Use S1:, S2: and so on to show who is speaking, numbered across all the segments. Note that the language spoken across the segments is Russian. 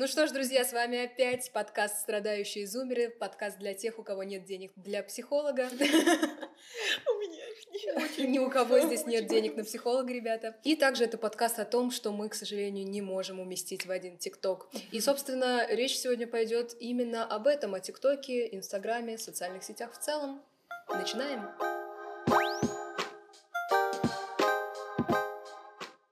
S1: Ну что ж, друзья, с вами опять подкаст «Страдающие зумеры», подкаст для тех, у кого нет денег для психолога.
S2: У меня их нет.
S1: Ни у кого здесь нет денег на психолога, ребята. И также это подкаст о том, что мы, к сожалению, не можем уместить в один ТикТок. И, собственно, речь сегодня пойдет именно об этом, о ТикТоке, Инстаграме, социальных сетях в целом. Начинаем!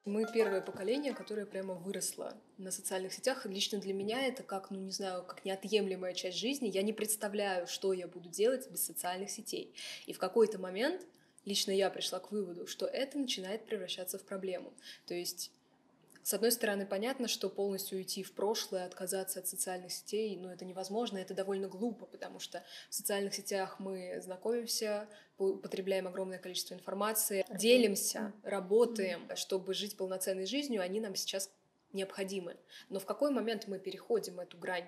S1: Мы первое поколение, которое прямо выросло на социальных сетях. Лично для меня это как, ну не знаю, как неотъемлемая часть жизни. Я не представляю, что я буду делать без социальных сетей. И в какой-то момент лично я пришла к выводу, что это начинает превращаться в проблему. То есть с одной стороны, понятно, что полностью уйти в прошлое, отказаться от социальных сетей, ну, это невозможно, это довольно глупо, потому что в социальных сетях мы знакомимся, потребляем огромное количество информации, делимся, работаем, чтобы жить полноценной жизнью, они нам сейчас необходимы. Но в какой момент мы переходим эту грань?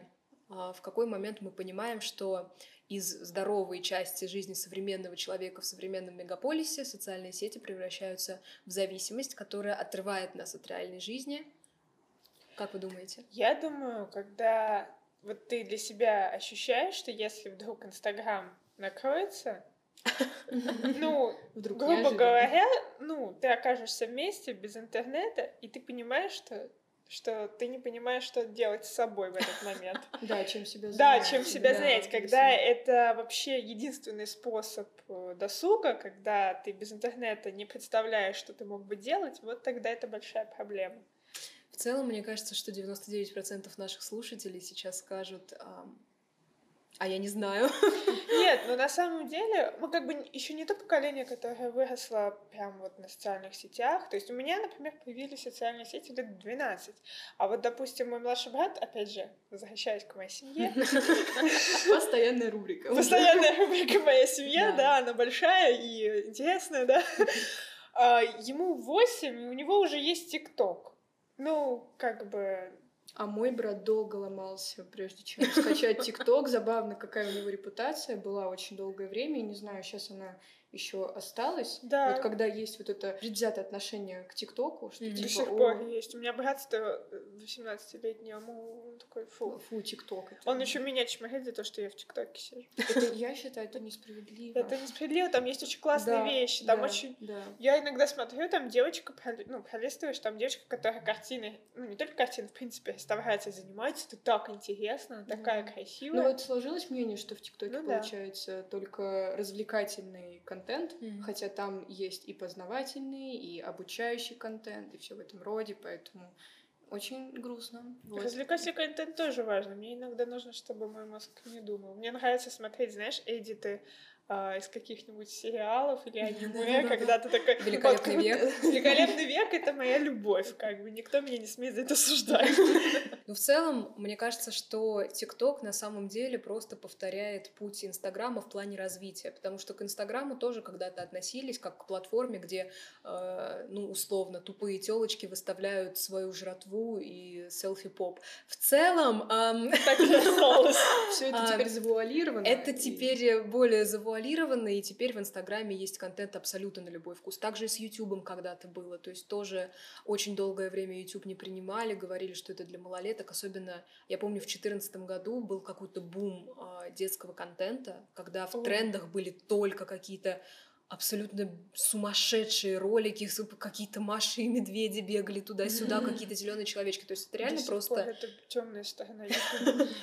S1: А в какой момент мы понимаем, что из здоровой части жизни современного человека в современном мегаполисе социальные сети превращаются в зависимость, которая отрывает нас от реальной жизни. Как вы думаете?
S2: Я думаю, когда вот ты для себя ощущаешь, что если вдруг Инстаграм накроется, ну, грубо говоря, ну, ты окажешься вместе без интернета, и ты понимаешь, что что ты не понимаешь, что делать с собой в этот момент.
S1: Да, чем себя занять.
S2: Да, чем себя занять, когда это вообще единственный способ э, досуга, когда ты без интернета не представляешь, что ты мог бы делать, вот тогда это большая проблема.
S1: В целом, мне кажется, что 99% наших слушателей сейчас скажут, а я не знаю.
S2: Нет, но на самом деле мы как бы еще не то поколение, которое выросло прям вот на социальных сетях. То есть у меня, например, появились социальные сети лет 12. А вот, допустим, мой младший брат, опять же, возвращаясь к моей семье.
S1: Постоянная рубрика.
S2: Постоянная рубрика «Моя семья», да, она большая и интересная, да. А, ему 8, и у него уже есть ТикТок. Ну, как бы
S3: а мой брат долго ломался, прежде чем скачать ТикТок. Забавно, какая у него репутация была очень долгое время. И не знаю, сейчас она еще осталась.
S2: Да.
S3: Вот когда есть вот это предвзятое отношение к ТикТоку, что
S2: mm-hmm.
S3: типа...
S2: До сих пор есть. У меня брат-то 18-летний, он такой, фу.
S3: Фу, ТикТок.
S2: Он еще меня чморит за то, что я в ТикТоке сижу.
S3: Это, я считаю, это несправедливо.
S2: Это несправедливо, там есть очень классные да, вещи, там
S3: да,
S2: очень...
S3: Да.
S2: Я иногда смотрю, там девочка, ну, пролистываешь, там девочка, которая картины, ну, не только картины, в принципе, старается заниматься, это так интересно, такая красивая.
S3: Ну, вот сложилось мнение, что в ТикТоке ну, получается только развлекательный контент, контент, mm-hmm. хотя там есть и познавательный, и обучающий контент, и все в этом роде, поэтому очень грустно.
S2: Вот. Развлекательный контент тоже важно. Мне иногда нужно, чтобы мой мозг не думал. Мне нравится смотреть, знаешь, эдиты а, из каких-нибудь сериалов или аниме, когда ты такой...
S1: Великолепный век.
S2: Великолепный век — это моя любовь, как бы. Никто меня не смеет за это осуждать.
S1: Ну, в целом, мне кажется, что ТикТок на самом деле просто повторяет путь Инстаграма в плане развития, потому что к Инстаграму тоже когда-то относились как к платформе, где, э, ну, условно, тупые телочки выставляют свою жратву и селфи-поп. В целом...
S3: Все это теперь завуалировано.
S1: Это теперь более завуалировано и теперь в Инстаграме есть контент абсолютно на любой вкус. Также и с Ютубом когда-то было, то есть тоже очень долгое время Ютуб не принимали, говорили, что это для малолеток, особенно, я помню, в 2014 году был какой-то бум э, детского контента, когда в трендах были только какие-то абсолютно сумасшедшие ролики, какие-то Маши и медведи бегали туда-сюда, какие-то зеленые человечки. То есть это реально просто...
S2: это темная сторона.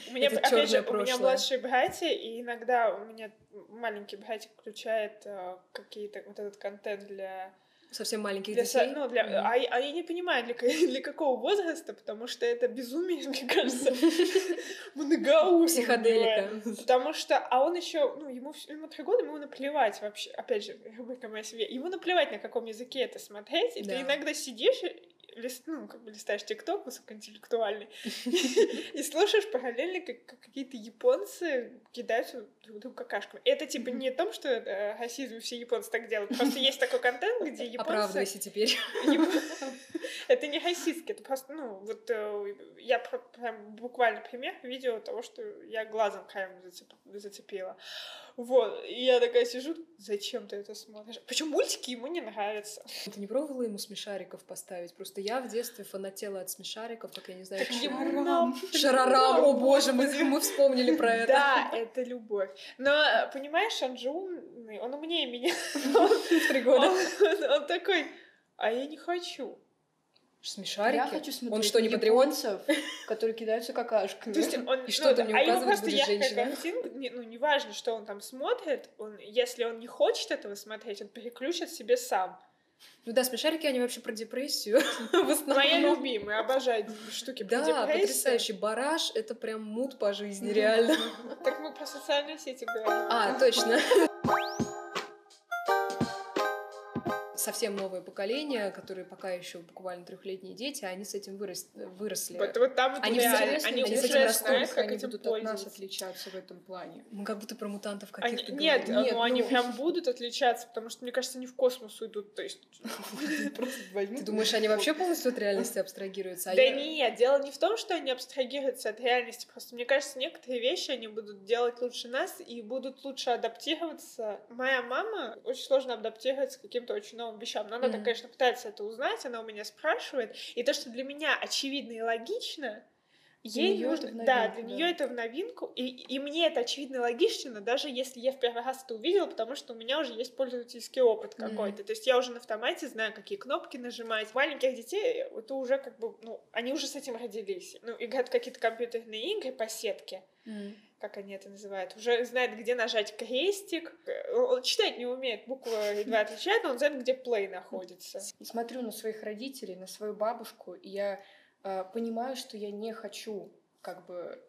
S2: У меня, опять же, у меня младшие братья, и иногда у меня маленький братик включает э, какие-то вот этот контент для
S1: совсем маленьких
S2: для,
S1: детей.
S2: Ну, для, mm-hmm. а, а я не понимаю, для, для какого возраста, потому что это безумие, мне кажется, многоуровневое.
S1: Психоделика.
S2: Потому что, а он еще, ну, ему, ему три года, ему наплевать вообще, опять же, рубрика моя себе, ему наплевать, на каком языке это смотреть, и ты иногда сидишь лист, ну, как бы листаешь ТикТок высокоинтеллектуальный и слушаешь параллельно, как какие-то японцы кидаются друг другу какашками. Это типа не о том, что расизм все японцы так делают, просто есть такой контент, где японцы...
S1: Оправдывайся теперь.
S2: Это не российский, это просто, ну, вот э, я прям буквально пример видео того, что я глазом краем зацепила. Вот, и я такая сижу, зачем ты это смотришь? Почему мультики ему не нравятся?
S1: Ты не пробовала ему смешариков поставить? Просто я в детстве фанатела от смешариков, как я не знаю, шарарам. Шарарам, о боже, мы, мы вспомнили про это.
S2: Да, это любовь. Но, понимаешь, Анджун, он умнее меня.
S1: Три года.
S2: Он такой, а я не хочу.
S1: Смешарики? Я
S3: хочу смотреть
S1: он что, не японцев,
S3: которые кидаются какашками.
S2: То есть он,
S1: и что ну, ты мне а указывать
S2: будешь женщина? Картинка, не, ну, неважно, что он там смотрит, он, если он не хочет этого смотреть, он переключит себе сам.
S1: Ну да, смешарики, они вообще про депрессию в
S2: основном. Моя любимая, обожаю штуки про депрессию. Да,
S1: потрясающий. Бараш — это прям мут по жизни, реально.
S2: Так мы про социальные сети говорим.
S1: А, точно совсем новое поколение, которые пока еще буквально трехлетние дети, они с этим вырос, выросли.
S2: Вот, вот там
S1: они,
S2: реально,
S1: они,
S2: они
S1: с этим растут,
S3: как они будут от нас отличаться в этом плане.
S1: Мы как будто про мутантов каких-то
S2: они, Нет, нет ну, они прям будут отличаться, потому что, мне кажется, они в космос уйдут, то есть...
S1: Ты думаешь, они вообще полностью от реальности абстрагируются?
S2: А да нет, дело не в том, что они абстрагируются от реальности, просто мне кажется, некоторые вещи они будут делать лучше нас и будут лучше адаптироваться. Моя мама очень сложно адаптироваться к каким-то очень новым вещам. Но она, mm-hmm. конечно, пытается это узнать, она у меня спрашивает. И то, что для меня очевидно и логично, Ей нужно, новинку, да, для да. нее это в новинку, и, и мне это очевидно и логично, даже если я в первый раз это увидела, потому что у меня уже есть пользовательский опыт какой-то. Mm-hmm. То есть я уже на автомате знаю, какие кнопки нажимать. Маленьких детей это уже как бы, ну, они уже с этим родились. Ну, играют какие-то компьютерные игры по сетке. Mm-hmm как они это называют, уже знает, где нажать крестик. Он читать не умеет, буквы едва отличает, но он знает, где play находится.
S3: Смотрю на своих родителей, на свою бабушку, и я э, понимаю, что я не хочу как бы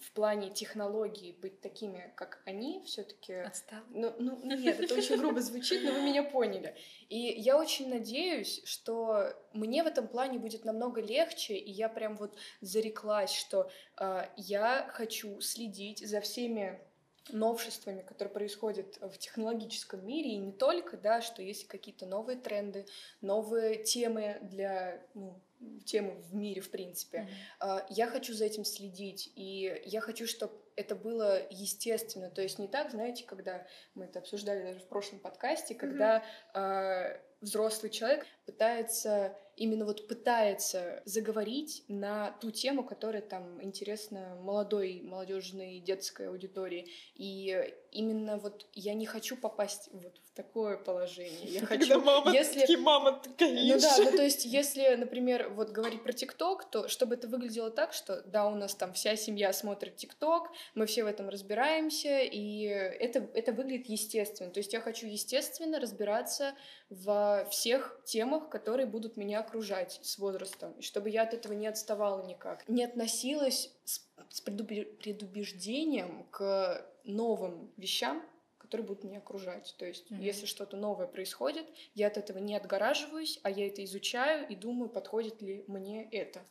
S3: в плане технологий быть такими, как они, все-таки.
S1: Отстал.
S3: Ну, ну, нет, это очень грубо звучит, но вы меня поняли. И я очень надеюсь, что мне в этом плане будет намного легче, и я прям вот зареклась, что э, я хочу следить за всеми новшествами, которые происходят в технологическом мире, и не только, да, что есть какие-то новые тренды, новые темы для ну, темы в мире, в принципе. Mm-hmm. Я хочу за этим следить, и я хочу, чтобы это было естественно. То есть не так, знаете, когда мы это обсуждали даже в прошлом подкасте, когда mm-hmm. э, взрослый человек пытается именно вот пытается заговорить на ту тему, которая там интересна молодой, молодежной, детской аудитории. И именно вот я не хочу попасть вот в такое положение. Я хочу,
S2: Когда мама, если... мама такая
S3: Ну да, ну то есть если, например, вот говорить про ТикТок, то чтобы это выглядело так, что да, у нас там вся семья смотрит ТикТок, мы все в этом разбираемся, и это, это выглядит естественно. То есть я хочу естественно разбираться во всех темах, которые будут меня окружать с возрастом, и чтобы я от этого не отставала никак. Не относилась с, с предубеждением к новым вещам, которые будут меня окружать. То есть, mm-hmm. если что-то новое происходит, я от этого не отгораживаюсь, а я это изучаю и думаю, подходит ли мне это.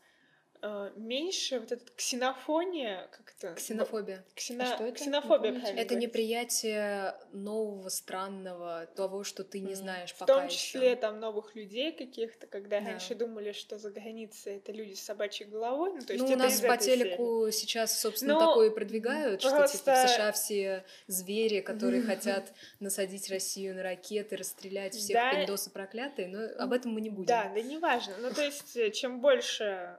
S2: Э, меньше вот эта ксенофония, как это?
S1: Ксенофобия.
S2: Ксено... А
S3: что это?
S2: Ксенофобия,
S1: правильно Это неприятие нового, странного, того, что ты не знаешь
S2: В
S1: пока
S2: том числе ещё. там новых людей каких-то, когда да. раньше думали, что за границей это люди с собачьей головой. Ну, то есть
S1: ну у нас по телеку серии. сейчас, собственно, Но такое и продвигают, просто... что типа в США все звери, которые хотят насадить Россию на ракеты, расстрелять всех да. пиндосы проклятые, но об этом мы не будем.
S2: Да, да, неважно. Ну, то есть, э, чем больше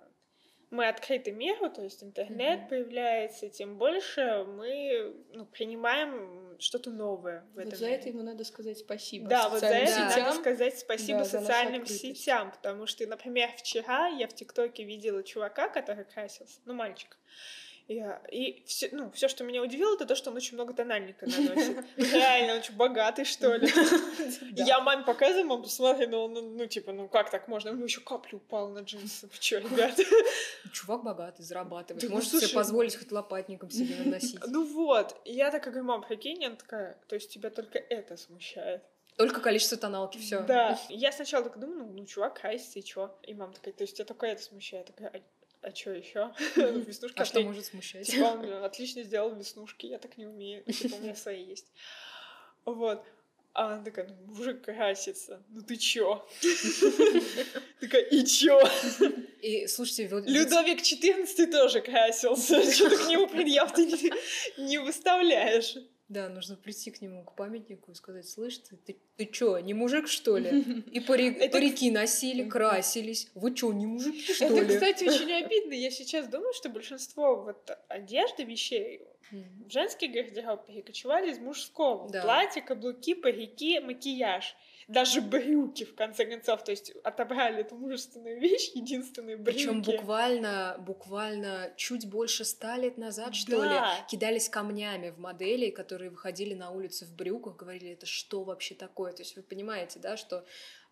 S2: мы открыты миру, то есть интернет mm-hmm. появляется, тем больше мы ну, принимаем что-то новое в этом.
S3: Вот за это ему надо сказать спасибо.
S2: Да, вот за это сетям. надо сказать спасибо да, социальным сетям, потому что, например, вчера я в ТикТоке видела чувака, который красился, ну мальчик, я, и все, ну, все, что меня удивило, это то, что он очень много тональника наносит. Реально, он очень богатый, что ли. Я маме показываю, мам, посмотри, ну, ну, ну, типа, ну как так можно? Ну, еще капля упала на джинсы. Вы что, ребята?
S1: Чувак богатый, зарабатывает. Может себе позволить хоть лопатником себе наносить.
S2: Ну вот. Я такая говорю, мам, прикинь, она такая, то есть тебя только это смущает.
S1: Только количество тоналки, все.
S2: Да. Я сначала так думаю, ну, ну чувак красится, и чё? И мама такая, то есть тебя только это смущает. такая, «А что еще?
S1: Веснушки. А что может смущать? Типа
S2: он отлично сделал веснушки, я так не умею. Типа у меня свои есть. Вот. А она такая, ну, мужик красится. Ну ты чё? Такая, и чё?
S1: И, слушайте.
S2: Людовик XIV тоже красился. Что ты к нему предъяв ты не выставляешь?
S1: Да, нужно прийти к нему, к памятнику и сказать, слышь, ты, ты, ты чё, не мужик, что ли? И пари, Это... парики носили, красились. Вы чё, не мужики, что
S2: Это,
S1: ли?
S2: Это, кстати, очень обидно. Я сейчас думаю, что большинство вот одежды, вещей в женский гардероб перекочевали из мужского. Да. Платье, каблуки, парики, макияж даже брюки, в конце концов. То есть отобрали эту мужественную вещь, единственные брюки.
S1: Причем буквально, буквально чуть больше ста лет назад, что да. ли, кидались камнями в модели, которые выходили на улицу в брюках, говорили, это что вообще такое? То есть вы понимаете, да, что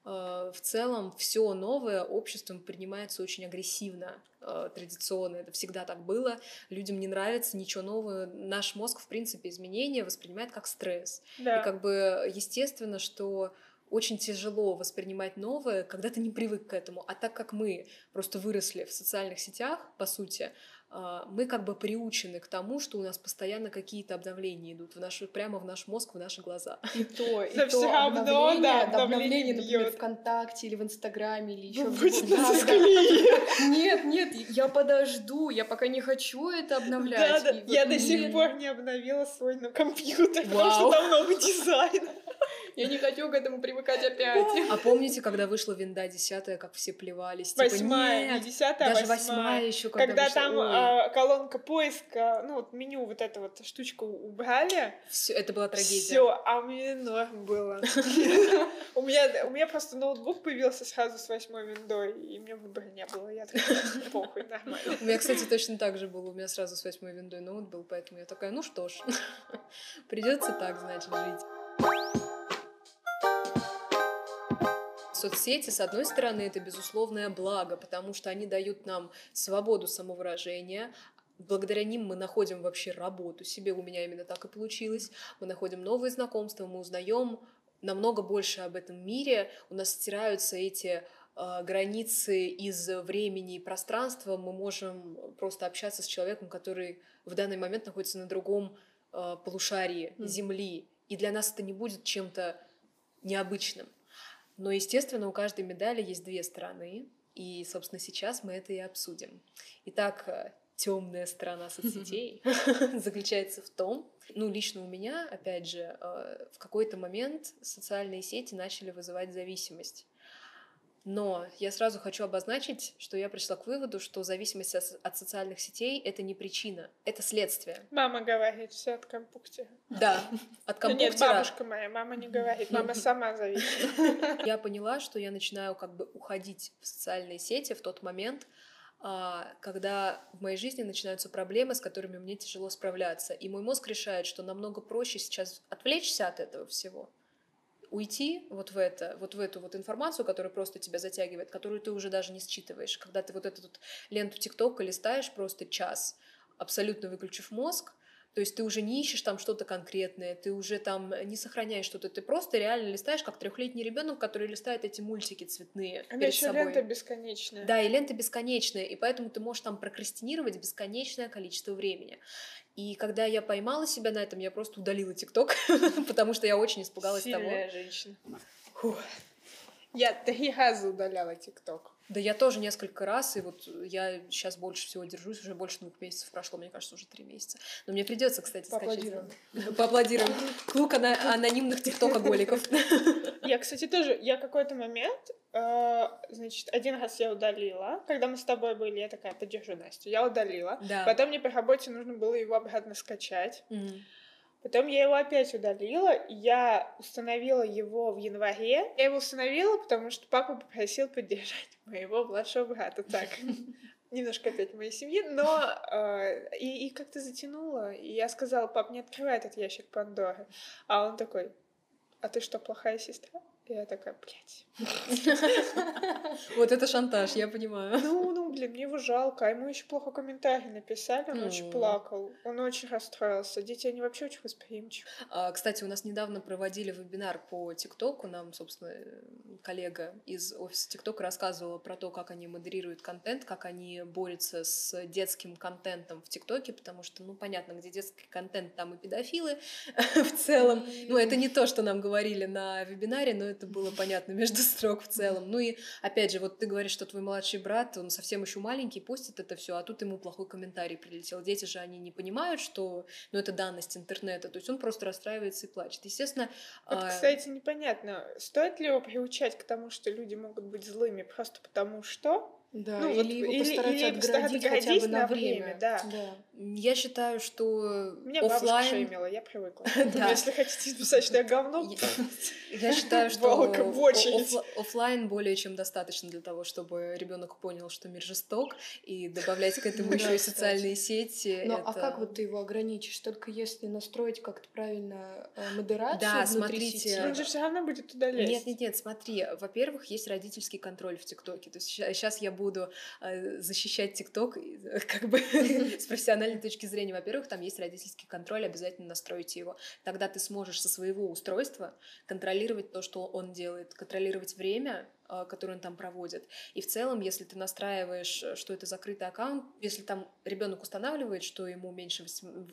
S1: э, в целом все новое обществом принимается очень агрессивно, э, традиционно. Это всегда так было. Людям не нравится ничего нового. Наш мозг, в принципе, изменения воспринимает как стресс. Да. И как бы естественно, что очень тяжело воспринимать новое, когда ты не привык к этому. А так как мы просто выросли в социальных сетях, по сути, а, мы как бы приучены к тому, что у нас постоянно какие-то обновления идут в наш, прямо в наш мозг, в наши глаза.
S3: И то, и то обновление, да, обновление, например, ВКонтакте или в Инстаграме или еще где Нет, нет, я подожду, я пока не хочу это обновлять. Да, да,
S2: я до сих пор не обновила свой компьютер, потому что там новый дизайн.
S3: Я не хочу к этому привыкать опять.
S1: А помните, когда вышла винда десятая, как все плевались? Типа,
S2: восьмая, не десятая,
S1: даже восьмая еще, когда,
S2: когда там а, колонка поиска, ну вот меню, вот эта вот штучку убрали.
S1: Все, это была трагедия.
S2: Все, а меня норм было. У меня, у меня просто ноутбук появился сразу с восьмой виндой, и мне выбора не было. Я такая, похуй, нормально.
S1: У меня, кстати, точно так же было. У меня сразу с восьмой виндой ноут был, поэтому я такая, ну что ж, придется так, значит, жить. Соцсети, с одной стороны, это безусловное благо, потому что они дают нам свободу самовыражения, благодаря ним мы находим вообще работу себе, у меня именно так и получилось, мы находим новые знакомства, мы узнаем намного больше об этом мире, у нас стираются эти э, границы из времени и пространства, мы можем просто общаться с человеком, который в данный момент находится на другом э, полушарии mm. Земли, и для нас это не будет чем-то необычным. Но, естественно, у каждой медали есть две стороны, и, собственно, сейчас мы это и обсудим. Итак, э, темная сторона соцсетей заключается в том, ну, лично у меня, опять же, э, в какой-то момент социальные сети начали вызывать зависимость. Но я сразу хочу обозначить, что я пришла к выводу, что зависимость от социальных сетей — это не причина, это следствие.
S2: Мама говорит, все от компуктера.
S1: Да, от компуктера.
S2: Нет, бабушка моя, мама не говорит, мама сама зависит.
S1: Я поняла, что я начинаю как бы уходить в социальные сети в тот момент, а, когда в моей жизни начинаются проблемы, с которыми мне тяжело справляться. И мой мозг решает, что намного проще сейчас отвлечься от этого всего, уйти вот в это, вот в эту вот информацию, которая просто тебя затягивает, которую ты уже даже не считываешь. Когда ты вот эту вот ленту ТикТока листаешь просто час, абсолютно выключив мозг, то есть ты уже не ищешь там что-то конкретное, ты уже там не сохраняешь что-то, ты просто реально листаешь, как трехлетний ребенок, который листает эти мультики цветные.
S2: А перед еще собой. лента бесконечная.
S1: Да, и лента бесконечная, и поэтому ты можешь там прокрастинировать бесконечное количество времени. И когда я поймала себя на этом, я просто удалила ТикТок, потому что я очень испугалась
S2: Сильная
S1: того.
S2: женщина. Фух. Я три раза удаляла ТикТок.
S1: Да я тоже несколько раз, и вот я сейчас больше всего держусь, уже больше двух месяцев прошло, мне кажется, уже три месяца. Но мне придется, кстати,
S2: Поаплодируем.
S1: скачать. Поаплодируем. Клуб анонимных тиктокоголиков.
S2: Я, кстати, тоже, я какой-то момент, значит, один раз я удалила, когда мы с тобой были, я такая, поддержу Настю, я удалила.
S1: Да.
S2: Потом мне по работе нужно было его обратно скачать. Потом я его опять удалила, я установила его в январе. Я его установила, потому что папа попросил поддержать моего младшего брата. Так, немножко опять моей семьи, но э, и, и как-то затянуло. И я сказала, пап, не открывай этот ящик Пандоры. А он такой, а ты что, плохая сестра? Я такая, блядь.
S1: Вот это шантаж, я понимаю.
S2: Ну, ну, блин, мне его жалко. А ему еще плохо комментарий написали, он очень плакал. Он очень расстроился. Дети, они вообще очень восприимчивы.
S1: А, кстати, у нас недавно проводили вебинар по ТикТоку. Нам, собственно, коллега из офиса ТикТок рассказывала про то, как они модерируют контент, как они борются с детским контентом в ТикТоке, потому что, ну, понятно, где детский контент, там и педофилы в целом. Ну, это не то, что нам говорили на вебинаре, но это было понятно между строк в целом. Ну и опять же, вот ты говоришь, что твой младший брат, он совсем еще маленький, постит это все, а тут ему плохой комментарий прилетел. Дети же они не понимают, что ну, это данность интернета, то есть он просто расстраивается и плачет. Естественно.
S2: Вот, а... кстати, непонятно, стоит ли его приучать к тому, что люди могут быть злыми просто потому что
S3: да, ну, или вот, его или, постараться или отгородить хотя бы на время. время
S2: да. да.
S1: Я считаю, что
S2: Меня офлайн... бабушка шеймила, я привыкла. Если хотите написать, что я говно,
S1: я считаю, что офлайн более чем достаточно для того, чтобы ребенок понял, что мир жесток, и добавлять к этому еще и социальные сети.
S3: Ну, а как вот ты его ограничишь? Только если настроить как-то правильно э, модерацию Да, смотрите.
S2: Он же все равно будет туда лезть.
S1: Нет, нет, нет, смотри. Во-первых, есть родительский контроль в ТикТоке. То есть сейчас я буду э, защищать ТикТок э, как бы с профессиональной точки зрения. Во-первых, там есть родительский контроль, обязательно настройте его. Тогда ты сможешь со своего устройства контролировать то, что он делает, контролировать время, э, которое он там проводит. И в целом, если ты настраиваешь, что это закрытый аккаунт, если там ребенок устанавливает, что ему меньше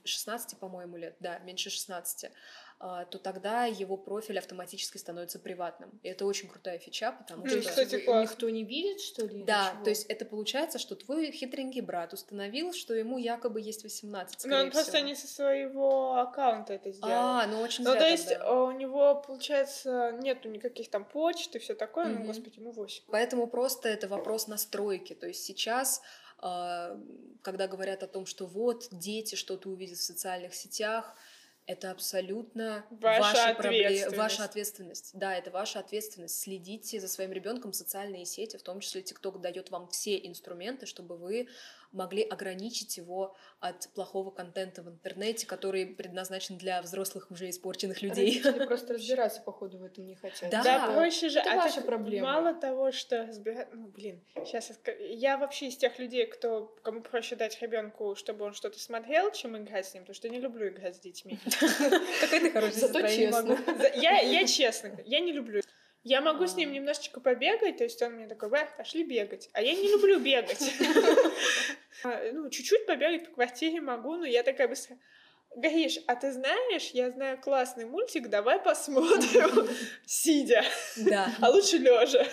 S1: 16, по-моему, лет, да, меньше 16, а, то тогда его профиль автоматически становится приватным. И это очень крутая фича, потому
S3: что... Кстати, никто не видит, что ли?
S1: Да, то есть это получается, что твой хитренький брат установил, что ему якобы есть 18,
S2: Но он всего. просто не со своего аккаунта это сделал.
S1: А, ну очень
S2: Ну, то есть тогда. у него, получается, нету никаких там почт и все такое, mm-hmm. ну, господи, ему 8.
S1: Поэтому просто это вопрос настройки. То есть сейчас а, когда говорят о том, что вот дети что-то увидят в социальных сетях, это абсолютно ваша, ваша проблема, ваша ответственность. Да, это ваша ответственность. Следите за своим ребенком, социальные сети, в том числе TikTok дает вам все инструменты, чтобы вы могли ограничить его от плохого контента в интернете, который предназначен для взрослых уже испорченных людей.
S3: Родители просто разбираться, походу, в этом не хотят.
S2: Да, да проще же. Это а ваша проблема. Мало того, что. Ну, блин, сейчас я вообще из тех людей, кто кому проще дать ребенку, чтобы он что-то смотрел, чем играть с ним, потому что я не люблю играть с детьми.
S1: Какая ты хорошая Зато честно.
S2: Я честно, я не люблю. Я могу с ним а. немножечко побегать, то есть он мне такой, Бэ, пошли бегать. А я не люблю бегать. А, ну, чуть-чуть побегать по квартире могу, но я такая быстро... Гаиш, а ты знаешь, я знаю классный мультик, давай посмотрим, сидя.
S1: Да.
S2: А лучше лежа.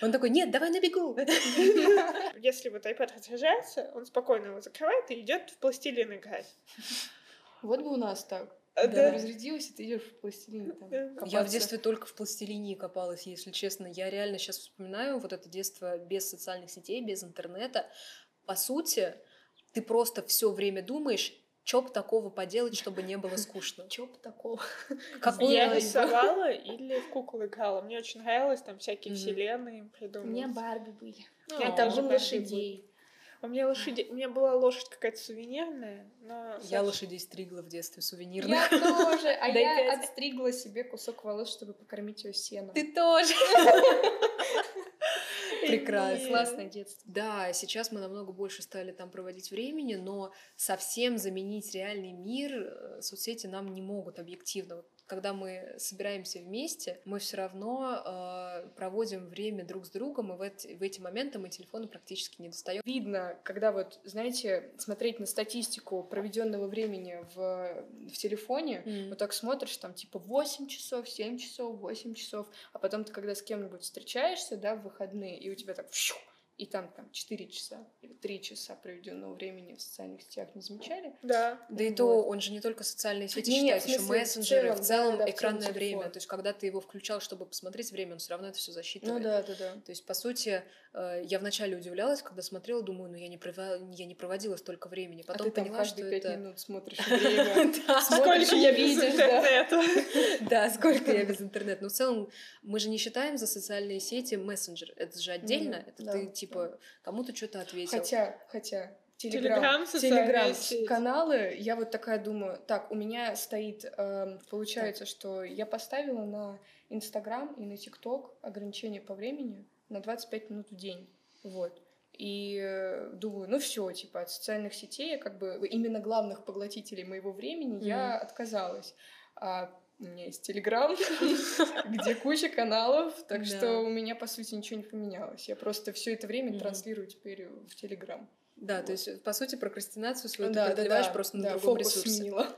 S1: Он такой, нет, давай на бегу.
S2: Если вот iPad разряжается, он спокойно его закрывает и идет в пластилин играть.
S3: Вот бы у нас так. Да, да. разрядилась, и ты идешь в там копаться.
S1: Я в детстве только в пластилине копалась, если честно. Я реально сейчас вспоминаю вот это детство без социальных сетей, без интернета. По сути, ты просто все время думаешь, что бы такого поделать, чтобы не было скучно?
S3: Что бы такого?
S2: Какую я рисовала или в куклы играла. Мне очень нравилось там всякие вселенные придумывать.
S3: У меня Барби были.
S2: Я там же лошадей. У меня лошади... У меня была лошадь какая-то сувенирная, но...
S1: Я лошадей стригла в детстве сувенирных.
S3: Я тоже, а я отстригла себе кусок волос, чтобы покормить ее сеном.
S1: Ты тоже!
S3: Прекрасно. Классное детство.
S1: Да, сейчас мы намного больше стали там проводить времени, но совсем заменить реальный мир э, соцсети нам не могут объективно когда мы собираемся вместе, мы все равно э, проводим время друг с другом, и в эти, в эти моменты мы телефоны практически не достаем.
S3: Видно, когда вот, знаете, смотреть на статистику проведенного времени в, в телефоне, mm. вот так смотришь, там типа 8 часов, 7 часов, 8 часов, а потом ты когда с кем-нибудь встречаешься, да, в выходные, и у тебя так фью, и там, там 4 часа или 3 часа проведенного времени в социальных сетях не замечали.
S2: Да.
S1: Да и то он же не только социальные сети не, считает, еще мессенджеры, в целом, в целом да, экранное в время. То есть, когда ты его включал, чтобы посмотреть время, он все равно это все засчитывает.
S3: Ну да, да, да.
S1: То есть, по сути, э, я вначале удивлялась, когда смотрела, думаю, ну я не, пров... я не проводила столько времени.
S3: А Потом а ты поняла, там что 5 это... минут смотришь время. Сколько
S2: я видишь, да?
S1: Да, сколько я без интернета. Но в целом мы же не считаем за социальные сети мессенджер. Это же отдельно. Это ты типа кому-то что-то ответил.
S3: Хотя, хотя, Телеграм, Телеграм, каналы, я вот такая думаю, так, у меня стоит, э, получается, что я поставила на Инстаграм и на ТикТок ограничение по времени на 25 минут в день. Вот. И э, думаю, ну все, типа, от социальных сетей, как бы именно главных поглотителей моего времени mm я отказалась. А у меня есть Телеграм, где куча каналов, так что у меня, по сути, ничего не поменялось. Я просто все это время транслирую теперь в Телеграм.
S1: Да, то есть, по сути, прокрастинацию свою ты преодолеваешь просто на другом ресурсе. А,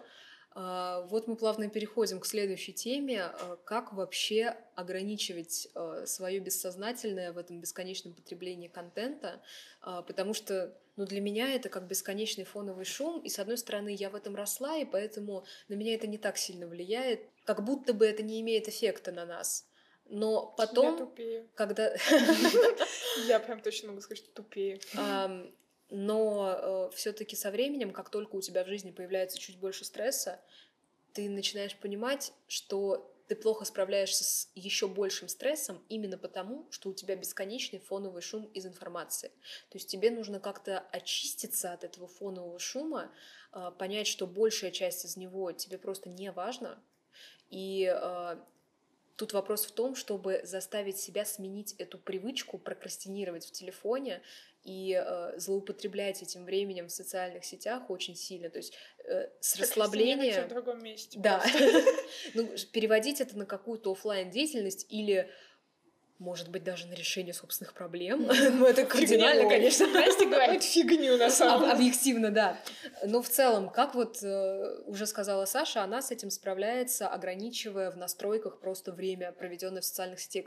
S1: вот мы плавно переходим к следующей теме. А, как вообще ограничивать а, свое бессознательное в этом бесконечном потреблении контента? Потому что ну, для меня это как бесконечный фоновый шум, и с одной стороны я в этом росла, и поэтому на меня это не так сильно влияет, как будто бы это не имеет эффекта на нас. Но потом,
S2: я тупее.
S1: когда...
S2: Я прям точно могу сказать, что тупее
S1: но э, все-таки со временем, как только у тебя в жизни появляется чуть больше стресса, ты начинаешь понимать, что ты плохо справляешься с еще большим стрессом именно потому, что у тебя бесконечный фоновый шум из информации. То есть тебе нужно как-то очиститься от этого фонового шума, э, понять, что большая часть из него тебе просто не важна, и э, Тут вопрос в том, чтобы заставить себя сменить эту привычку прокрастинировать в телефоне и э, злоупотреблять этим временем в социальных сетях очень сильно. То есть э, с расслабления...
S2: в другом месте.
S1: Да. ну, переводить это на какую-то офлайн деятельность или может быть, даже на решение собственных проблем. Ну, это кардинально, конечно.
S2: Настя говорит фигню, на самом деле.
S1: Объективно, да. Но в целом, как вот э, уже сказала Саша, она с этим справляется, ограничивая в настройках просто время, проведенное в социальных сетях.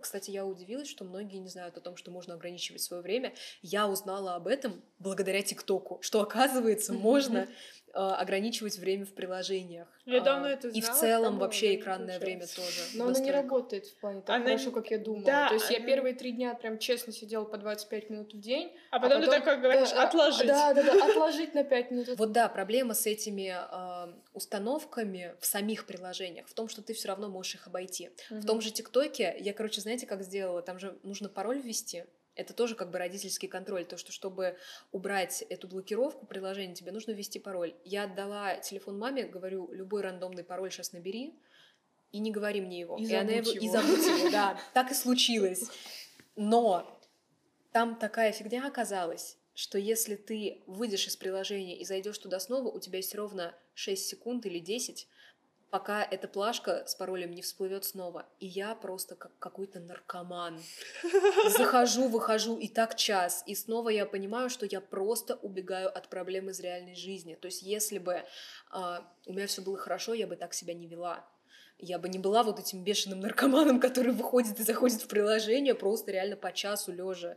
S1: Кстати, я удивилась, что многие не знают о том, что можно ограничивать свое время. Я узнала об этом благодаря ТикТоку, что, оказывается, можно а, ограничивать время в приложениях.
S2: Я давно это
S1: знала. И в целом вообще экранное время тоже.
S3: Но оно не работает в плане так хорошо, как я думала. Да, То есть я первые три дня прям честно сидела по 25 минут в день.
S2: А потом, а потом ты такой говоришь, да, отложить.
S3: Да, да, да, отложить на 5 минут.
S1: Вот да, проблема с этими э, установками в самих приложениях в том, что ты все равно можешь их обойти. Угу. В том же ТикТоке я, короче, знаете, как сделала? Там же нужно пароль ввести. Это тоже как бы родительский контроль. То, что чтобы убрать эту блокировку приложения, тебе нужно ввести пароль. Я отдала телефон маме, говорю, любой рандомный пароль сейчас набери, и не говори мне его.
S3: И, и она его,
S1: его. И забудь его, да. Так и случилось. Но там такая фигня оказалась, что если ты выйдешь из приложения и зайдешь туда снова, у тебя есть ровно 6 секунд или 10, пока эта плашка с паролем не всплывет снова. И я просто как какой-то наркоман. Захожу, выхожу, и так час. И снова я понимаю, что я просто убегаю от проблем из реальной жизни. То есть если бы э, у меня все было хорошо, я бы так себя не вела. Я бы не была вот этим бешеным наркоманом, который выходит и заходит в приложение просто реально по часу лежа.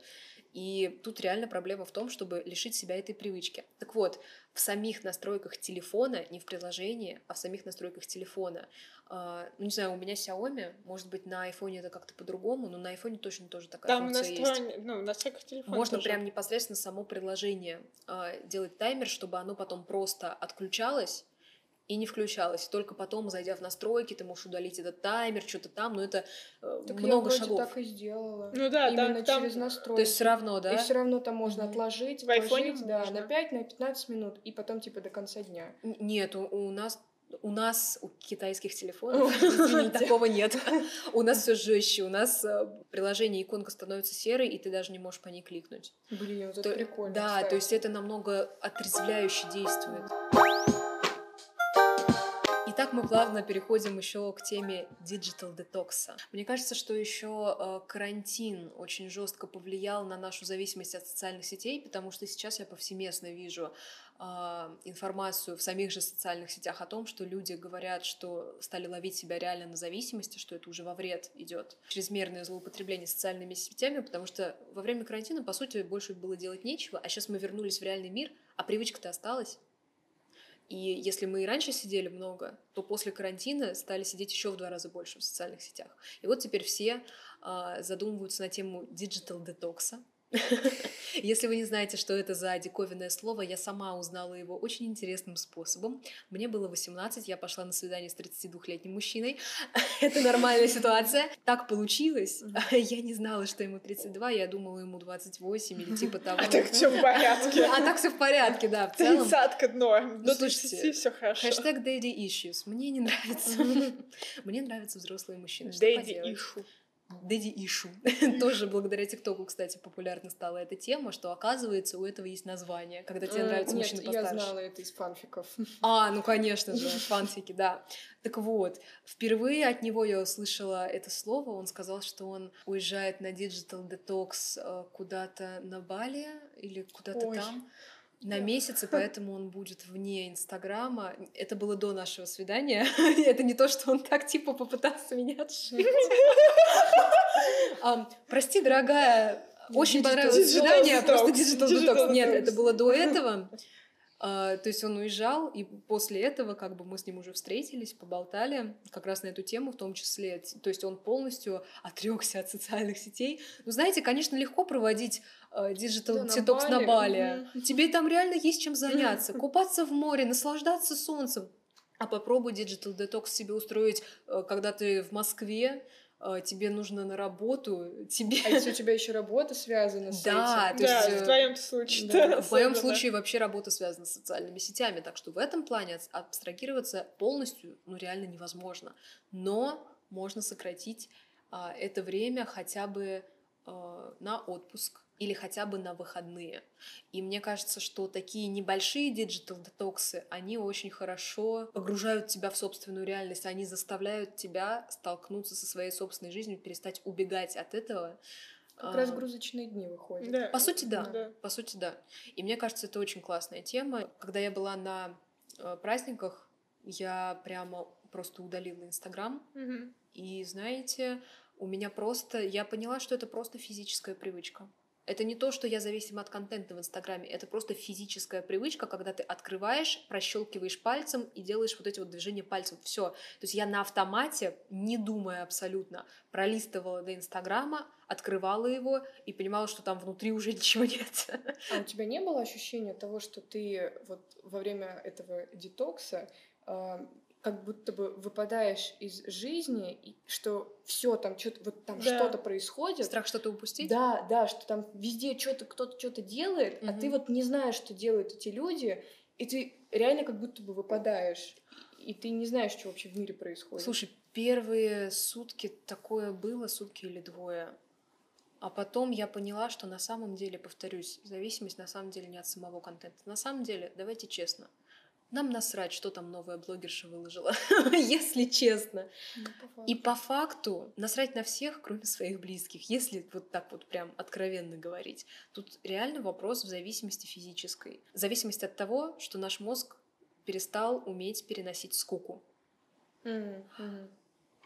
S1: И тут реально проблема в том, чтобы лишить себя этой привычки. Так вот, в самих настройках телефона, не в приложении, а в самих настройках телефона, э, ну не знаю, у меня Xiaomi, может быть, на iPhone это как-то по-другому, но на iPhone точно тоже такая
S2: Там
S1: функция
S2: настроен... есть. Ну, настройках телефона
S1: Можно
S2: тоже.
S1: прям непосредственно само приложение э, делать таймер, чтобы оно потом просто отключалось, и не включалась. Только потом, зайдя в настройки, ты можешь удалить этот таймер, что-то там, но это э, так много
S3: я
S1: шагов.
S3: так и сделала.
S2: Ну да,
S3: Именно
S2: там,
S3: через настройки.
S1: То есть все равно, да?
S3: И все равно там можно mm-hmm. отложить,
S2: в айфоне
S3: да, можно. на 5, на 15 минут, и потом типа до конца дня.
S1: Нет, у, у нас у нас, у китайских телефонов, такого нет. У нас все жестче. У нас э, приложение иконка становится серой, и ты даже не можешь по ней кликнуть.
S3: Блин, вот это прикольно.
S1: Да, то есть это намного отрезвляюще действует. Итак, мы плавно переходим еще к теме digital детокса. Мне кажется, что еще э, карантин очень жестко повлиял на нашу зависимость от социальных сетей, потому что сейчас я повсеместно вижу э, информацию в самих же социальных сетях о том, что люди говорят, что стали ловить себя реально на зависимости, что это уже во вред идет. Чрезмерное злоупотребление социальными сетями, потому что во время карантина, по сути, больше было делать нечего, а сейчас мы вернулись в реальный мир, а привычка-то осталась. И если мы и раньше сидели много, то после карантина стали сидеть еще в два раза больше в социальных сетях. И вот теперь все а, задумываются на тему digital детокса. Если вы не знаете, что это за диковинное слово, я сама узнала его очень интересным способом. Мне было 18, я пошла на свидание с 32-летним мужчиной. это нормальная ситуация. Так получилось. я не знала, что ему 32, я думала, ему 28 или типа того.
S2: А так все в порядке.
S1: а так все в порядке, да, в целом.
S2: Тридцатка норм. Ну, слушайте, все хорошо.
S1: Хэштег daddy issues. Мне не нравится. Мне нравятся взрослые мужчины.
S2: Daddy issue.
S1: Дэдди Ишу. Тоже благодаря ТикТоку, кстати, популярна стала эта тема, что оказывается у этого есть название, когда тебе нравится
S3: Нет,
S1: мужчина постарше.
S3: я знала это из фанфиков.
S1: А, ну конечно же, фанфики, да. Так вот, впервые от него я услышала это слово. Он сказал, что он уезжает на Digital Detox э, куда-то на Бали или куда-то там на месяц, и поэтому он будет вне Инстаграма. Это было до нашего свидания. Это не то, что он так типа попытался меня отшить. Прости, дорогая, очень понравилось свидание, просто digital detox. Нет, это было до этого. А, то есть он уезжал, и после этого как бы мы с ним уже встретились, поболтали как раз на эту тему в том числе. То есть он полностью отрекся от социальных сетей. Ну, знаете, конечно, легко проводить digital э, детокс на Бали. Mm-hmm. Тебе там реально есть чем заняться. Купаться в море, наслаждаться солнцем. А попробуй digital детокс себе устроить, э, когда ты в Москве, а, тебе нужно на работу, тебе...
S3: А если у тебя еще работа связана с
S1: да,
S3: этим?
S1: То есть,
S2: да, в твоем случае.
S1: Да, в моем случае вообще работа связана с социальными сетями, так что в этом плане абстрагироваться полностью, ну, реально невозможно. Но можно сократить а, это время хотя бы а, на отпуск, или хотя бы на выходные. И мне кажется, что такие небольшие digital детоксы, они очень хорошо погружают тебя в собственную реальность, они заставляют тебя столкнуться со своей собственной жизнью, перестать убегать от этого.
S3: Как а, разгрузочные дни выходят. Да.
S1: По сути, да. да. По сути, да. И мне кажется, это очень классная тема. Когда я была на э, праздниках, я прямо просто удалила Инстаграм.
S2: Угу.
S1: И знаете, у меня просто... Я поняла, что это просто физическая привычка. Это не то, что я зависим от контента в Инстаграме, это просто физическая привычка, когда ты открываешь, прощелкиваешь пальцем и делаешь вот эти вот движения пальцем. Все. То есть я на автомате, не думая абсолютно, пролистывала до Инстаграма, открывала его и понимала, что там внутри уже ничего нет.
S3: А у тебя не было ощущения того, что ты вот во время этого детокса а, как будто бы выпадаешь из жизни, и что все там что-то вот там да. что-то происходит.
S1: Страх что-то упустить.
S3: Да, да, что там везде что-то кто-то что-то делает, угу. а ты вот не знаешь, что делают эти люди, и ты реально как будто бы выпадаешь, и ты не знаешь, что вообще в мире происходит.
S1: Слушай, первые сутки такое было, сутки или двое. А потом я поняла, что на самом деле, повторюсь, зависимость на самом деле не от самого контента. На самом деле, давайте честно, нам насрать, что там новая блогерша выложила, если честно. Ну, по и по факту насрать на всех, кроме своих близких, если вот так вот прям откровенно говорить. Тут реально вопрос в зависимости физической. В зависимости от того, что наш мозг перестал уметь переносить скуку.
S3: Mm-hmm.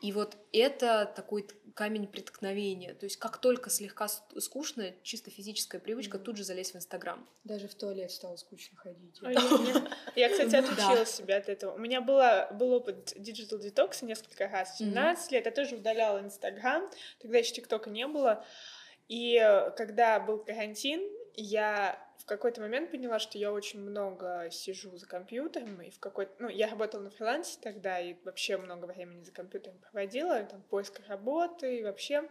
S1: И вот это такой камень преткновения. То есть как только слегка скучно, чисто физическая привычка, тут же залезть в Инстаграм.
S3: Даже в туалет стало скучно ходить.
S2: Я, кстати, отучила себя от этого. У меня был опыт digital детокса несколько раз. 17 лет я тоже удаляла Инстаграм. Тогда еще ТикТока не было. И когда был карантин, я в какой-то момент поняла, что я очень много сижу за компьютером, и в какой-то... Ну, я работала на фрилансе тогда, и вообще много времени за компьютером проводила, там, поиск работы, и вообще...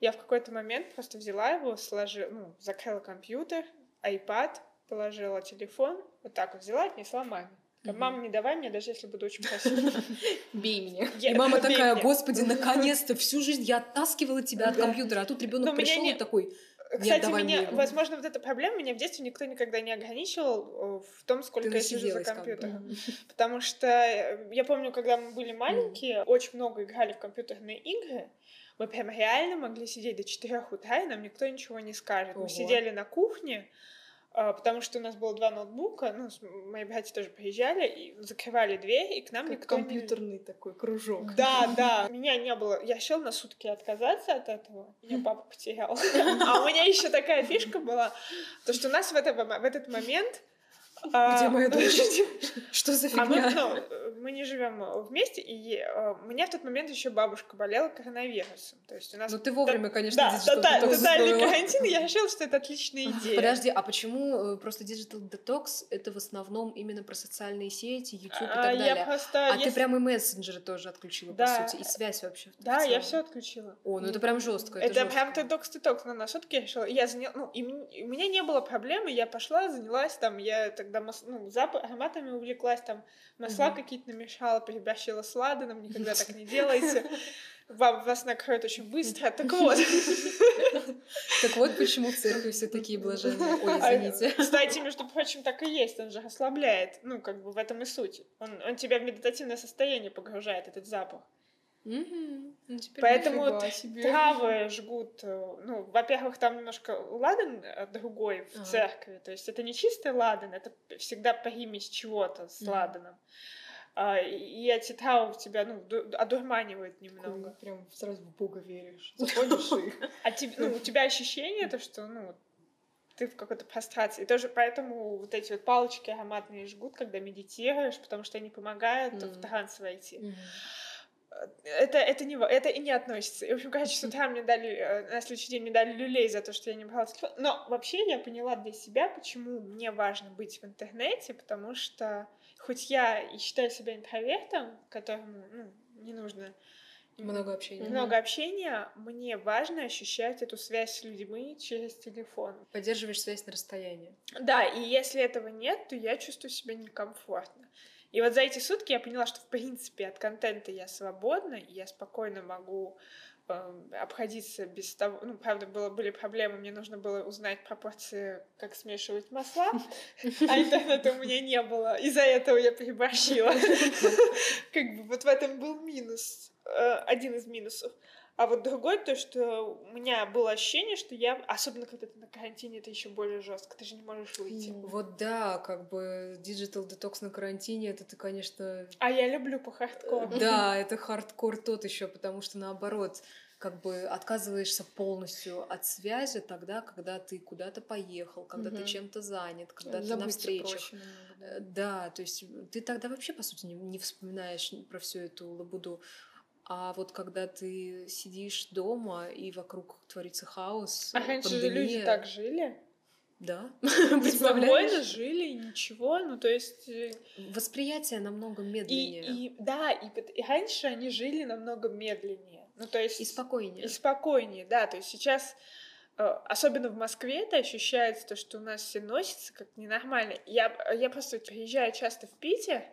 S2: Я в какой-то момент просто взяла его, сложила, ну, закрыла компьютер, iPad, положила телефон, вот так вот взяла, отнесла маме. Там, мама, не давай мне, даже если буду очень просить.
S3: Бей меня.
S1: и мама такая, господи, наконец-то, всю жизнь я оттаскивала тебя от компьютера, а тут ребенок пришел и такой,
S2: кстати, меня, возможно, вот эта проблема меня в детстве никто никогда не ограничивал э, в том, сколько Ты я сижу за компьютером. Как бы. Потому что э, я помню, когда мы были маленькие, mm. очень много играли в компьютерные игры. Мы прям реально могли сидеть до 4 утра, и нам никто ничего не скажет. Ого. Мы сидели на кухне, потому что у нас было два ноутбука, ну, мои братья тоже приезжали, и закрывали дверь, и к нам
S3: как
S2: никто
S3: компьютерный
S2: не...
S3: такой кружок.
S2: Да, да, меня не было, я решила на сутки отказаться от этого, меня папа потерял. А у меня еще такая фишка была, то, что у нас в, это, в этот момент
S1: А, Где моя дочь? Что за
S2: фигня? А мы, ну, мы не живем вместе, и э, у меня в тот момент еще бабушка болела коронавирусом. То есть у нас...
S1: Ну ты вовремя, конечно,
S2: да, тоталь, тотальный карантин, я решила, что это отличная идея.
S1: Подожди, а почему э, просто Digital Detox это в основном именно про социальные сети, YouTube и так а, далее? Просто, а если... ты прям и мессенджеры тоже отключила, да. по сути, и связь вообще.
S2: Да, я все отключила.
S1: О, ну это прям жестко.
S2: Это, это прям Detox Detox на сутки я решила. Я заняла, ну, и у меня не было проблемы, я пошла, занялась там, я тогда мас... ну, запах, ароматами увлеклась, там масла mm-hmm. какие-то намешала, перебащила с ладаном, никогда так не делайте. Вам вас накроют очень быстро. Так вот.
S1: Так вот, почему в церкви все такие блаженные. Ой, а, извините.
S2: Кстати, между прочим, так и есть. Он же расслабляет. Ну, как бы в этом и суть. Он, он тебя в медитативное состояние погружает, этот запах.
S1: Угу. Ну,
S2: Поэтому травы жгут. Э, ну, во-первых, там немножко ладан э, другой в ага. церкви. То есть это не чистый ладан, это всегда примесь чего-то с угу. ладаном. А, и эти травы тебя, ну, одурманивают немного.
S3: Ты прям сразу в Бога веришь. Заходишь и...
S2: А ну, у тебя ощущение то, что, ну, ты в какой-то прострации. И тоже поэтому вот эти вот палочки ароматные жгут, когда медитируешь, потому что они помогают в транс войти. Это, это, не, это и не относится. И, в общем, с утра мне дали, э, на следующий день мне дали люлей за то, что я не брала телефон. Но вообще я поняла для себя, почему мне важно быть в интернете, потому что хоть я и считаю себя интровертом, которому ну, не нужно
S1: много общения.
S2: Много общения. Мне важно ощущать эту связь с людьми через телефон.
S1: Поддерживаешь связь на расстоянии.
S2: Да, и если этого нет, то я чувствую себя некомфортно. И вот за эти сутки я поняла, что в принципе от контента я свободна, и я спокойно могу э, обходиться без того, ну, правда, было, были проблемы, мне нужно было узнать пропорции, как смешивать масла, а интернета у меня не было, из-за этого я переборщила. Как бы вот в этом был минус, э, один из минусов. А вот другой, то, что у меня было ощущение, что я, особенно когда ты на карантине, это еще более жестко, ты же не можешь выйти.
S1: Вот да, как бы digital детокс на карантине, это ты, конечно...
S2: А я люблю по хардкору.
S1: Да, это хардкор тот еще, потому что наоборот, как бы отказываешься полностью от связи тогда, когда ты куда-то поехал, когда угу. ты чем-то занят, когда Забыть ты на встречах. Да. Э, да, то есть ты тогда вообще, по сути, не, не вспоминаешь про всю эту лабуду. А вот когда ты сидишь дома и вокруг творится хаос,
S2: а раньше пандемия... же люди так жили?
S1: Да.
S2: Спокойно жили, ничего, ну то есть... Э,
S1: Восприятие намного медленнее.
S2: И, и, да, и, и раньше они жили намного медленнее. Ну то есть...
S1: И спокойнее.
S2: И спокойнее, да. То есть сейчас, э, особенно в Москве, это ощущается, то, что у нас все носится как ненормально. Я, я просто приезжаю часто в Питер,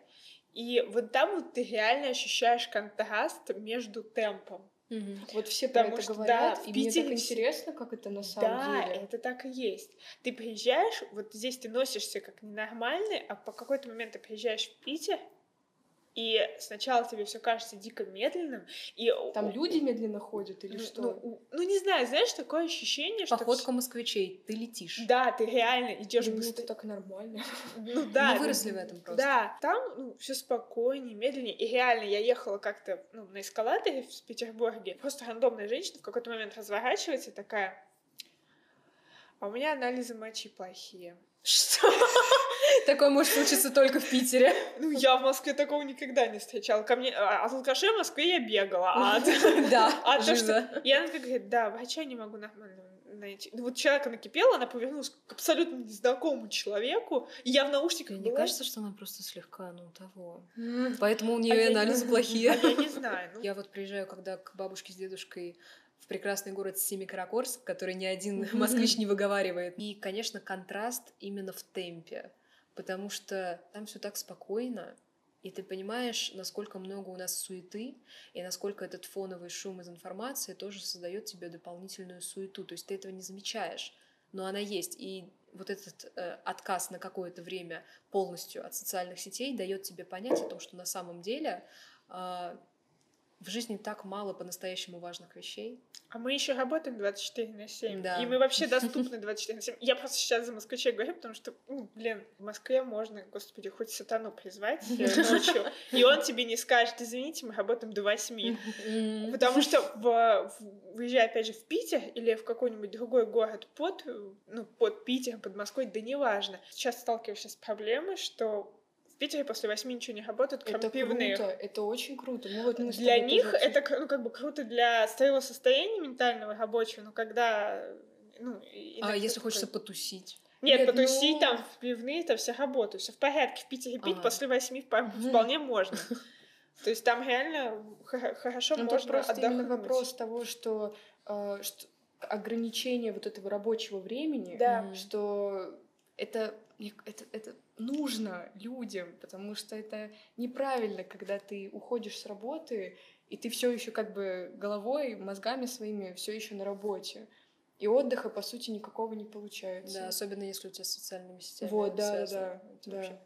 S2: и вот там вот ты реально ощущаешь контраст между темпом.
S3: Угу. Вот все Потому про это говорят, да, и Питере... мне так интересно, как это на самом
S2: да,
S3: деле.
S2: Да, это так и есть. Ты приезжаешь, вот здесь ты носишься как ненормальный, а по какой-то момент ты приезжаешь в Питер, и сначала тебе все кажется дико медленным, и
S3: там люди медленно ходят или ну, что?
S2: Ну, ну не знаю, знаешь, такое ощущение,
S1: что походка москвичей, ты летишь.
S2: Да, ты реально идешь
S3: ну, быстро. Это так нормально.
S2: Ну да.
S1: Мы выросли в этом просто.
S2: Да, там ну, все спокойнее, медленнее, и реально я ехала как-то ну, на эскалаторе в Петербурге, просто рандомная женщина в какой-то момент разворачивается такая, а у меня анализы мочи плохие.
S1: Что? Такое может случиться только в Питере.
S2: Ну, я в Москве такого никогда не встречала. Ко мне а, от алкашей в Москве я бегала. А
S1: да,
S2: а то, что... И она говорит, да, врача не могу нормально найти. Ну, вот человека накипела, она повернулась к абсолютно незнакомому человеку, и я в наушниках
S1: Мне кажется, что она просто слегка, ну, того. Поэтому у нее а анализы плохие.
S2: Я не знаю.
S1: Я вот приезжаю, когда к бабушке с дедушкой в прекрасный город Семикаракорск, который ни один москвич не выговаривает. И, конечно, контраст именно в темпе потому что там все так спокойно, и ты понимаешь, насколько много у нас суеты, и насколько этот фоновый шум из информации тоже создает тебе дополнительную суету. То есть ты этого не замечаешь, но она есть. И вот этот э, отказ на какое-то время полностью от социальных сетей дает тебе понять о том, что на самом деле э, в жизни так мало по-настоящему важных вещей.
S2: А мы еще работаем 24 на 7. Да. И мы вообще доступны 24 на 7. Я просто сейчас за москвичей говорю, потому что, ну, блин, в Москве можно, господи, хоть сатану призвать ночью, и он тебе не скажет, извините, мы работаем до 8. Потому что, в, выезжая, опять же, в Питер или в какой-нибудь другой город под, ну, под Питером, под Москвой, да неважно. Сейчас сталкиваешься с проблемой, что Питере после восьми ничего не работает, кроме
S3: это
S2: пивных.
S3: Круто, это очень круто. Мы вот мы
S2: для них тоже... это ну, как бы круто для своего состояния ментального рабочего, но когда... Ну,
S1: а если такой... хочется потусить?
S2: Нет, Нет потусить ну... там в пивные, это все работает, все в порядке. В Питере пить ага. после восьми вполне можно. То есть там реально хорошо ну, можно
S3: просто именно вопрос того, что, э, что ограничение вот этого рабочего времени,
S2: да.
S3: что это, это, это нужно людям, потому что это неправильно, когда ты уходишь с работы, и ты все еще как бы головой, мозгами своими все еще на работе. И отдыха, по сути, никакого не получается.
S1: Да, особенно если у тебя с социальными сетями.
S3: Вот, да, да, да.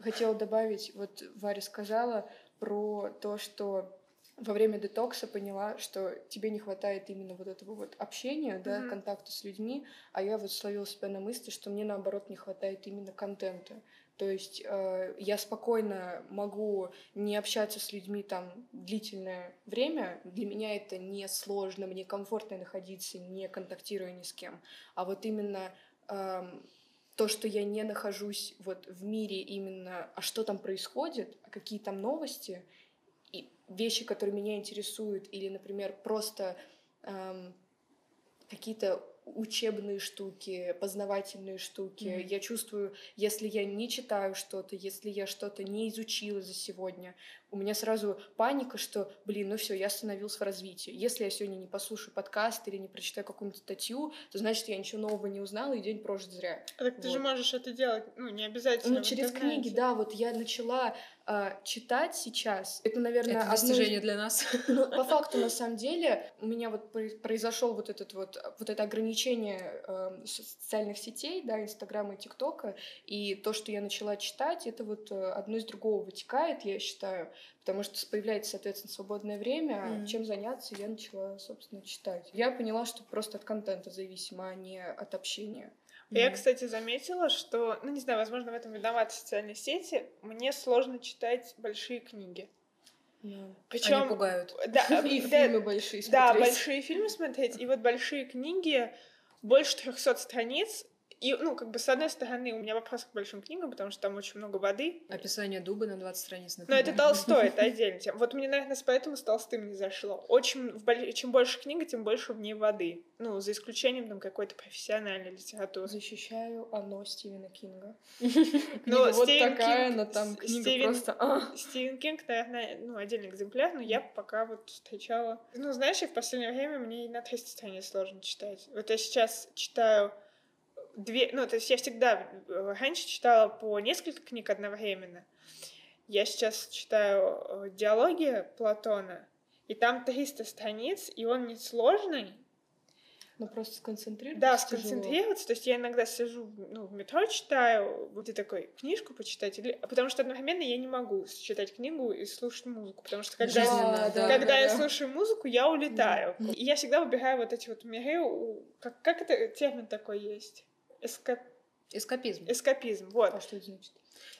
S3: Хотела добавить, вот Варя сказала про то, что во время детокса поняла, что тебе не хватает именно вот этого вот общения, да, mm-hmm. контакта с людьми, а я вот словила себя на мысли, что мне наоборот не хватает именно контента. То есть э, я спокойно могу не общаться с людьми там длительное время. Для меня это не сложно, мне комфортно находиться, не контактируя ни с кем. А вот именно э, то, что я не нахожусь вот в мире именно, а что там происходит, а какие там новости, вещи, которые меня интересуют, или, например, просто эм, какие-то учебные штуки, познавательные штуки. Mm-hmm. Я чувствую, если я не читаю что-то, если я что-то не изучила за сегодня, у меня сразу паника, что, блин, ну все, я остановился в развитии. Если я сегодня не послушаю подкаст или не прочитаю какую-нибудь статью, то значит, я ничего нового не узнала, и день прожит зря.
S2: А так вот. ты же можешь это делать, ну, не обязательно.
S3: Ну, через книги, да, вот я начала читать сейчас, это, наверное,
S1: это достижение одно... для нас.
S3: Ну, по факту, на самом деле, у меня вот произошел вот этот вот, вот это ограничение э, социальных сетей, да, Инстаграма и ТикТока, и то, что я начала читать, это вот э, одно из другого вытекает, я считаю, потому что появляется, соответственно, свободное время, mm. чем заняться, я начала, собственно, читать. Я поняла, что просто от контента зависимо, а не от общения.
S2: Mm. Я, кстати, заметила, что, ну, не знаю, возможно, в этом виноваты социальные сети. Мне сложно читать большие книги.
S1: Yeah. Причем Они пугают.
S2: Да,
S3: и да, фильмы большие смотреть.
S2: Да, большие фильмы смотреть. И вот большие книги больше 300 страниц, и, ну, как бы, с одной стороны, у меня вопрос к большим книгам, потому что там очень много воды.
S1: Описание дуба на 20 страниц, например.
S2: Но это Толстой, это отдельно. Вот мне, наверное, поэтому с Толстым не зашло. Очень, в, чем больше книга, тем больше в ней воды. Ну, за исключением там какой-то профессиональной литературы.
S3: Защищаю оно Стивена Кинга.
S2: Ну,
S3: вот такая, но там книга просто... А.
S2: Стивен Кинг, наверное, ну, отдельный экземпляр, но я пока вот встречала... Ну, знаешь, в последнее время мне и на 300 страниц сложно читать. Вот я сейчас читаю две, ну, то есть я всегда э, раньше читала по несколько книг одновременно. Я сейчас читаю э, диалоги Платона, и там 300 страниц, и он не сложный,
S3: ну, просто сконцентрироваться.
S2: Да, сконцентрироваться. Тяжело. То есть я иногда сижу ну, в метро, читаю, вот и такой, книжку почитать. Или... Потому что одновременно я не могу читать книгу и слушать музыку. Потому что когда, да, да, когда да, я да. слушаю музыку, я улетаю. Да. И я всегда выбираю вот эти вот миры. Как, как это термин такой есть? Эскап...
S1: Эскапизм.
S2: Эскапизм, вот.
S3: А что это значит?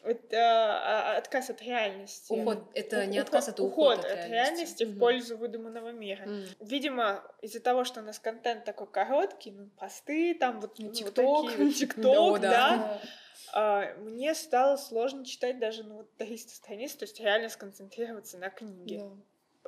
S2: Это а, отказ от реальности.
S1: Уход. Это не отказ, это
S2: уход,
S1: уход
S2: от, от реальности, mm-hmm. в пользу выдуманного мира. Mm. Видимо, из-за того, что у нас контент такой короткий, ну, посты, там вот, ну,
S3: TikTok, вот
S2: такие, ТикТок, да, а, мне стало сложно читать даже ну, вот 300 страниц, то есть реально сконцентрироваться на книге.
S3: Yeah.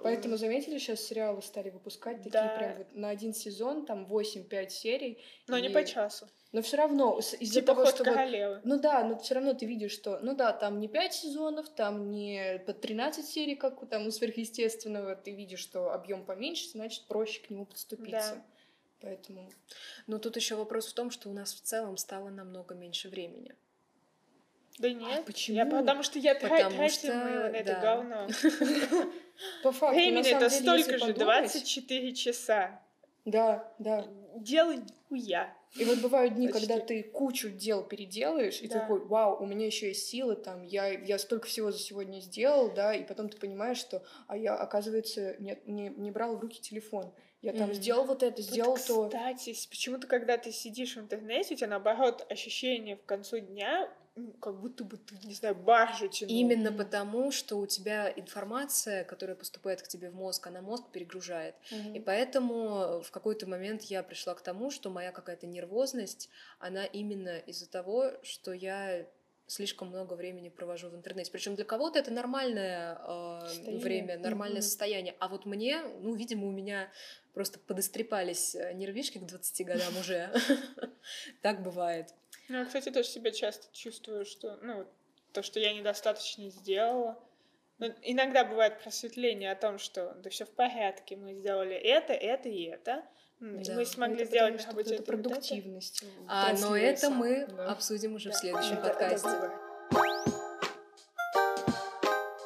S3: Поэтому заметили, сейчас сериалы стали выпускать такие да. прям вот на один сезон, там 8-5 серий.
S2: Но и... не по часу.
S3: Но все равно из-за
S2: типа
S3: того, что
S2: королевы.
S3: Вот, ну да, но все равно ты видишь, что ну да, там не 5 сезонов, там не по 13 серий, как у там у сверхъестественного, ты видишь, что объем поменьше, значит проще к нему подступиться. Да. Поэтому.
S1: Но тут еще вопрос в том, что у нас в целом стало намного меньше времени.
S2: Да нет.
S3: А почему?
S2: Я, потому что я потому трачу что... на это да. говно.
S3: По факту,
S2: Времени это столько же, 24 часа.
S3: Да, да.
S2: Делай хуя.
S3: И вот бывают дни, Почти. когда ты кучу дел переделаешь, и да. такой, вау, у меня еще есть силы, там, я, я столько всего за сегодня сделал, да, и потом ты понимаешь, что, а я, оказывается, не, не, не брал в руки телефон. Я там mm. сделал вот это, сделал вот,
S2: то. Кстати, почему-то, когда ты сидишь в интернете, у тебя наоборот ощущение в концу дня как будто бы ты, не знаю, баржу тянул.
S1: Именно потому, что у тебя информация, которая поступает к тебе в мозг, она мозг перегружает. Mm-hmm. И поэтому в какой-то момент я пришла к тому, что моя какая-то нервозность, она именно из-за того, что я слишком много времени провожу в интернете. Причем для кого-то это нормальное э, время, нормальное mm-hmm. состояние. А вот мне, ну, видимо, у меня просто подострепались э, нервишки к 20 годам уже. Так бывает.
S2: Ну, кстати, тоже себя часто чувствую, что, ну, то, что я недостаточно сделала. Но иногда бывает просветление о том, что да все в порядке, мы сделали это, это и это. Да. Мы смогли это сделать
S3: потому, что это продуктивность.
S1: Это. А, но это мы да. обсудим уже да. в следующем да. подкасте.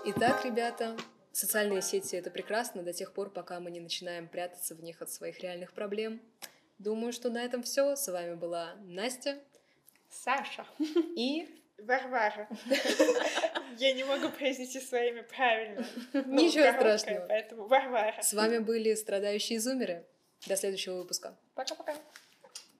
S1: Итак, ребята, социальные сети это прекрасно до тех пор, пока мы не начинаем прятаться в них от своих реальных проблем. Думаю, что на этом все. С вами была Настя.
S2: Саша.
S1: И
S2: Варвара. Я не могу произнести своими правильно.
S1: Ничего страшного.
S2: Поэтому Варвара.
S1: С вами были страдающие зумеры. До следующего выпуска.
S2: Пока-пока.